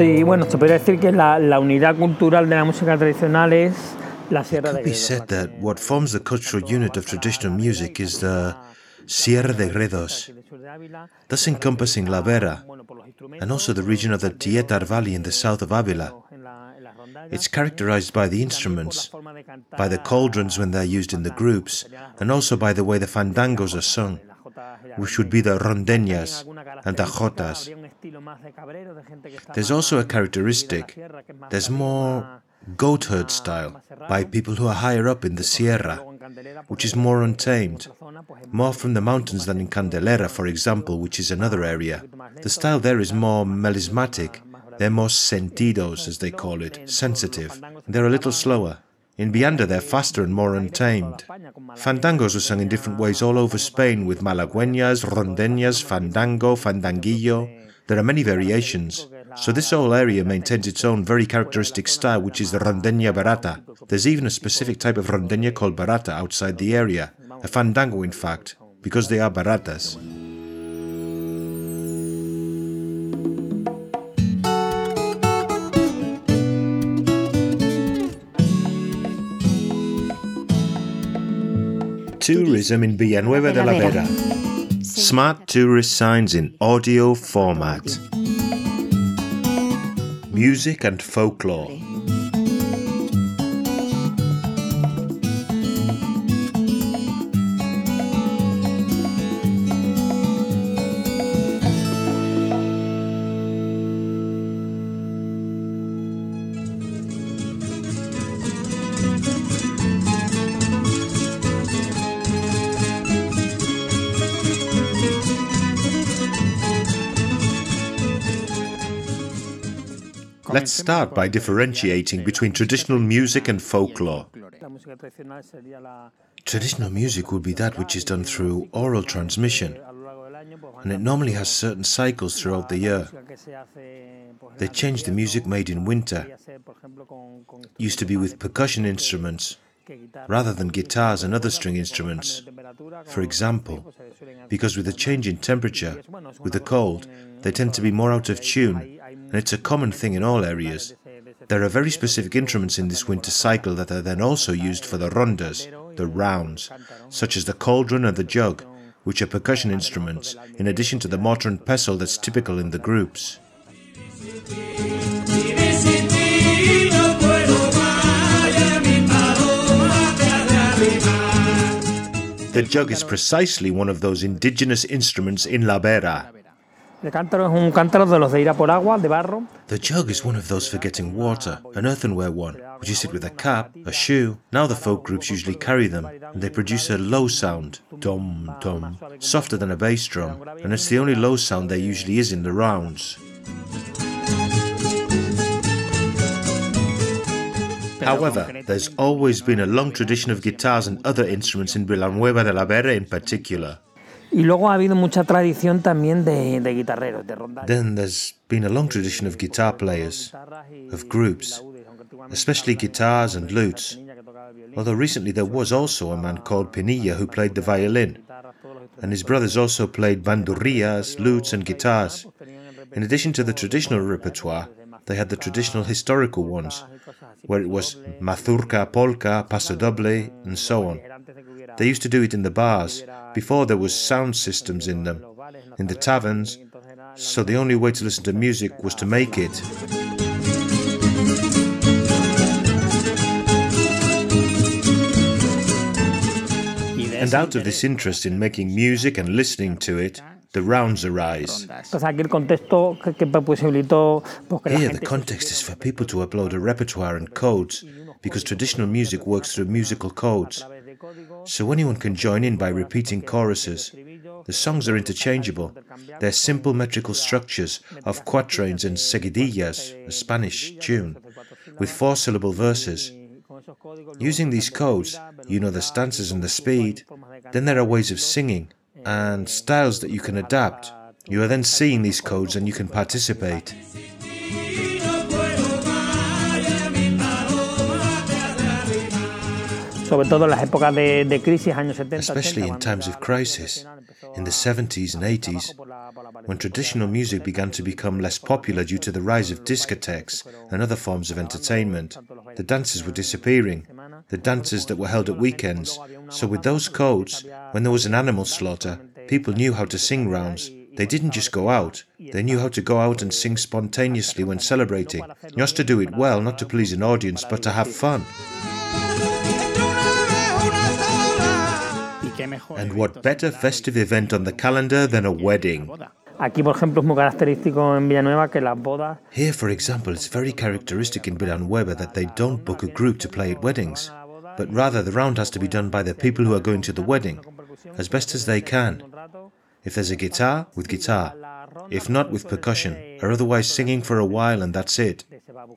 Sí, bueno, se podría decir que la, la unidad cultural de la música tradicional es la Sierra de It could be Gredos. said that what forms the cultural unit of traditional music is the Sierra de Gredos, thus encompassing La Vera and also the region of the Tietar Valley in the south of Avila. It's characterized by the instruments, by the cauldrons when they're used in the groups, and also by the way the fandangos are sung, which should be the rondeñas and the jotas. There's also a characteristic. There's more goat herd style by people who are higher up in the Sierra, which is more untamed, more from the mountains than in Candeleda, for example, which is another area. The style there is more melismatic. They're more sentidos, as they call it, sensitive. They're a little slower. In Vianda, they're faster and more untamed. Fandangos are sung in different ways all over Spain with malagueñas, rondeñas, fandango, fandanguillo. There are many variations. So this whole area maintains its own very characteristic style, which is the rondeña verata. There's even a specific type of rondeña called verata outside the area, a fandango in fact, because they are veratas. Tourism in Villanueva de la Vera. Smart tourist signs in audio format. Music and folklore. Let's start by differentiating between traditional music and folklore. Traditional music would be that which is done through oral transmission, and it normally has certain cycles throughout the year. They change the music made in winter. Used to be with percussion instruments rather than guitars and other string instruments. For example, because with the change in temperature, with the cold, they tend to be more out of tune, and it's a common thing in all areas. There are very specific instruments in this winter cycle that are then also used for the rondas, the rounds, such as the cauldron and the jug, which are percussion instruments, in addition to the mortar and pestle that's typical in the groups. The jug is precisely one of those indigenous instruments in La Vera. The jug is one of those for getting water, an earthenware one, which you sit with a cap, a shoe. Now the folk groups usually carry them, and they produce a low sound, dum dum, softer than a bass drum, and it's the only low sound there usually is in the rounds. However, there's always been a long tradition of guitars and other instruments in Villanueva de la Vera in particular. Y luego ha habido mucha tradición también de, de guitarreros, de. Then there's been a long tradition of guitar players, of groups, especially guitars and lutes. Although recently there was also a man called Pinilla who played the violin, and his brothers also played bandurrias, lutes, and guitars. In addition to the traditional repertoire, they had the traditional historical ones, where it was mazurka, polka, paso doble, and so on. They used to do it in the bars, before there was sound systems in them, in the taverns, so the only way to listen to music was to make it. And out of this interest in making music and listening to it, the rounds arise. Entonces aquí el contexto que, que posibilitó pues, que la Here, the context is for people to upload a repertoire and codes, because traditional music works through musical codes. So anyone can join in by repeating choruses. The songs are interchangeable. They're simple metrical structures of quatrains and seguidillas, a Spanish tune, with four syllable verses. Using these codes, you know the stanzas and the speed. Then there are ways of singing and styles that you can adapt. You are then seeing these codes and you can participate. Sobre todo en las épocas de, de crisis, años 70, Especially in times of crisis, in the 70s and 80s, when traditional music began to become less popular due to the rise of discotheques and other forms of entertainment, the dances were disappearing, the dances that were held at weekends. So, with those codes, when there was an animal slaughter, people knew how to sing rounds. They didn't just go out, they knew how to go out and sing spontaneously when celebrating, just to do it well, not to please an audience, but to have fun. And what better festive event on the calendar than a wedding? Aquí, por ejemplo, es muy característico en Villanueva que las bodas. Here, for example, it's very characteristic in Villanueva that they don't book a group to play at weddings, but rather the round has to be done by the people who are going to the wedding, as best as they can. If there's a guitar, with guitar. If not, with percussion, or otherwise singing for a while and that's it.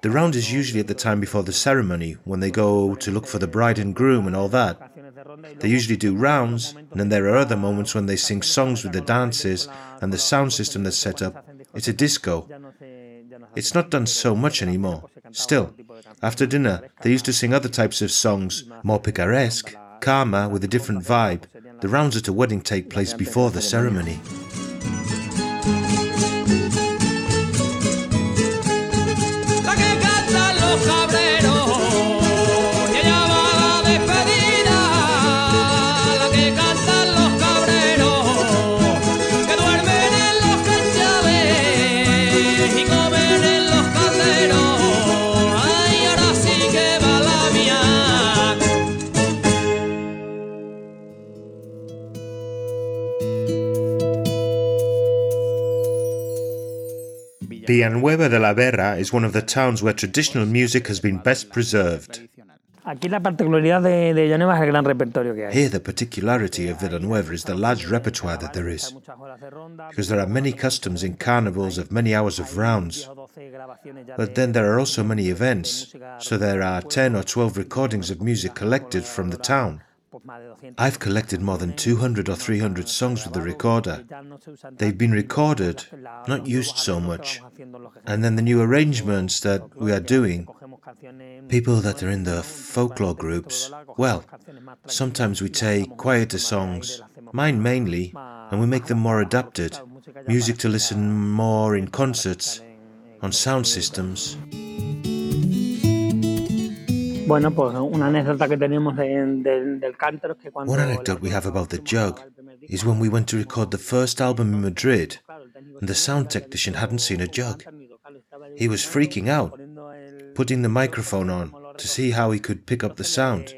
The round is usually at the time before the ceremony, when they go to look for the bride and groom and all that. They usually do rounds, and then there are other moments when they sing songs with the dances and the sound system that's set up. It's a disco. It's not done so much anymore. Still, after dinner, they used to sing other types of songs, more picaresque, calmer, with a different vibe. The rounds at a wedding take place before the ceremony. Villanueva de la Vera is one of the towns where traditional music has been best preserved. Aquí la particularidad de, de Villanueva es el gran repertorio que hay. Here, the particularity of Villanueva is the large repertoire that there is, because there are many customs in carnivals of many hours of rounds. But then there are also many events, so there are 10 or 12 recordings of music collected from the town. I've collected more than 200 or 300 songs with the recorder. They've been recorded, not used so much. And then the new arrangements that we are doing, people that are in the folklore groups, well, sometimes we take quieter songs, mine mainly, and we make them more adapted, music to listen more in concerts, on sound systems. Bueno, pues una anécdota que tenemos de, de, del cántaro es que cuando... One anecdote we have about the jug is when we went to record the first album in Madrid and the sound technician hadn't seen a jug. He was freaking out, putting the microphone on to see how he could pick up the sound.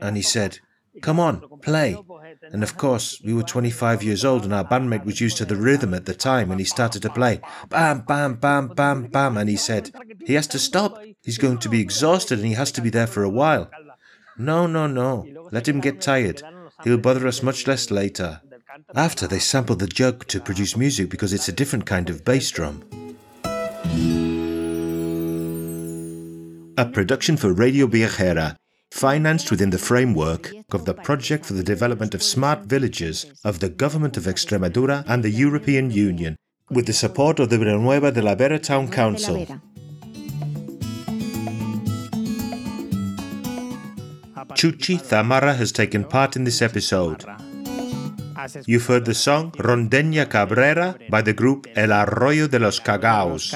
And he said, Come on, play. And of course, we were 25 years old and our bandmate was used to the rhythm at the time and he started to play. Bam, bam, bam, bam, bam. And he said, he has to stop. He's going to be exhausted and he has to be there for a while. No, no, no. Let him get tired. He'll bother us much less later. After, they sample the jug to produce music because it's a different kind of bass drum. A production for Radio Viajera financed within the framework of the Project for the Development of Smart Villages of the Government of Extremadura and the European Union, with the support of the Villanueva de la Vera Town Council. Chuchi Zamarra has taken part in this episode. You've heard the song Rondeña Cabrera by the group El Arroyo de los Cagaos.